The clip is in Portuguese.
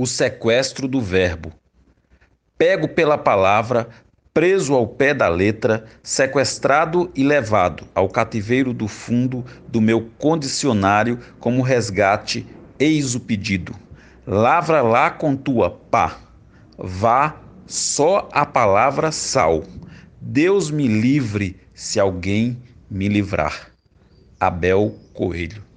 o sequestro do Verbo. Pego pela palavra, preso ao pé da letra, sequestrado e levado ao cativeiro do fundo do meu condicionário como resgate, eis o pedido. Lavra lá com tua pá. Vá só a palavra sal. Deus me livre se alguém me livrar. Abel Coelho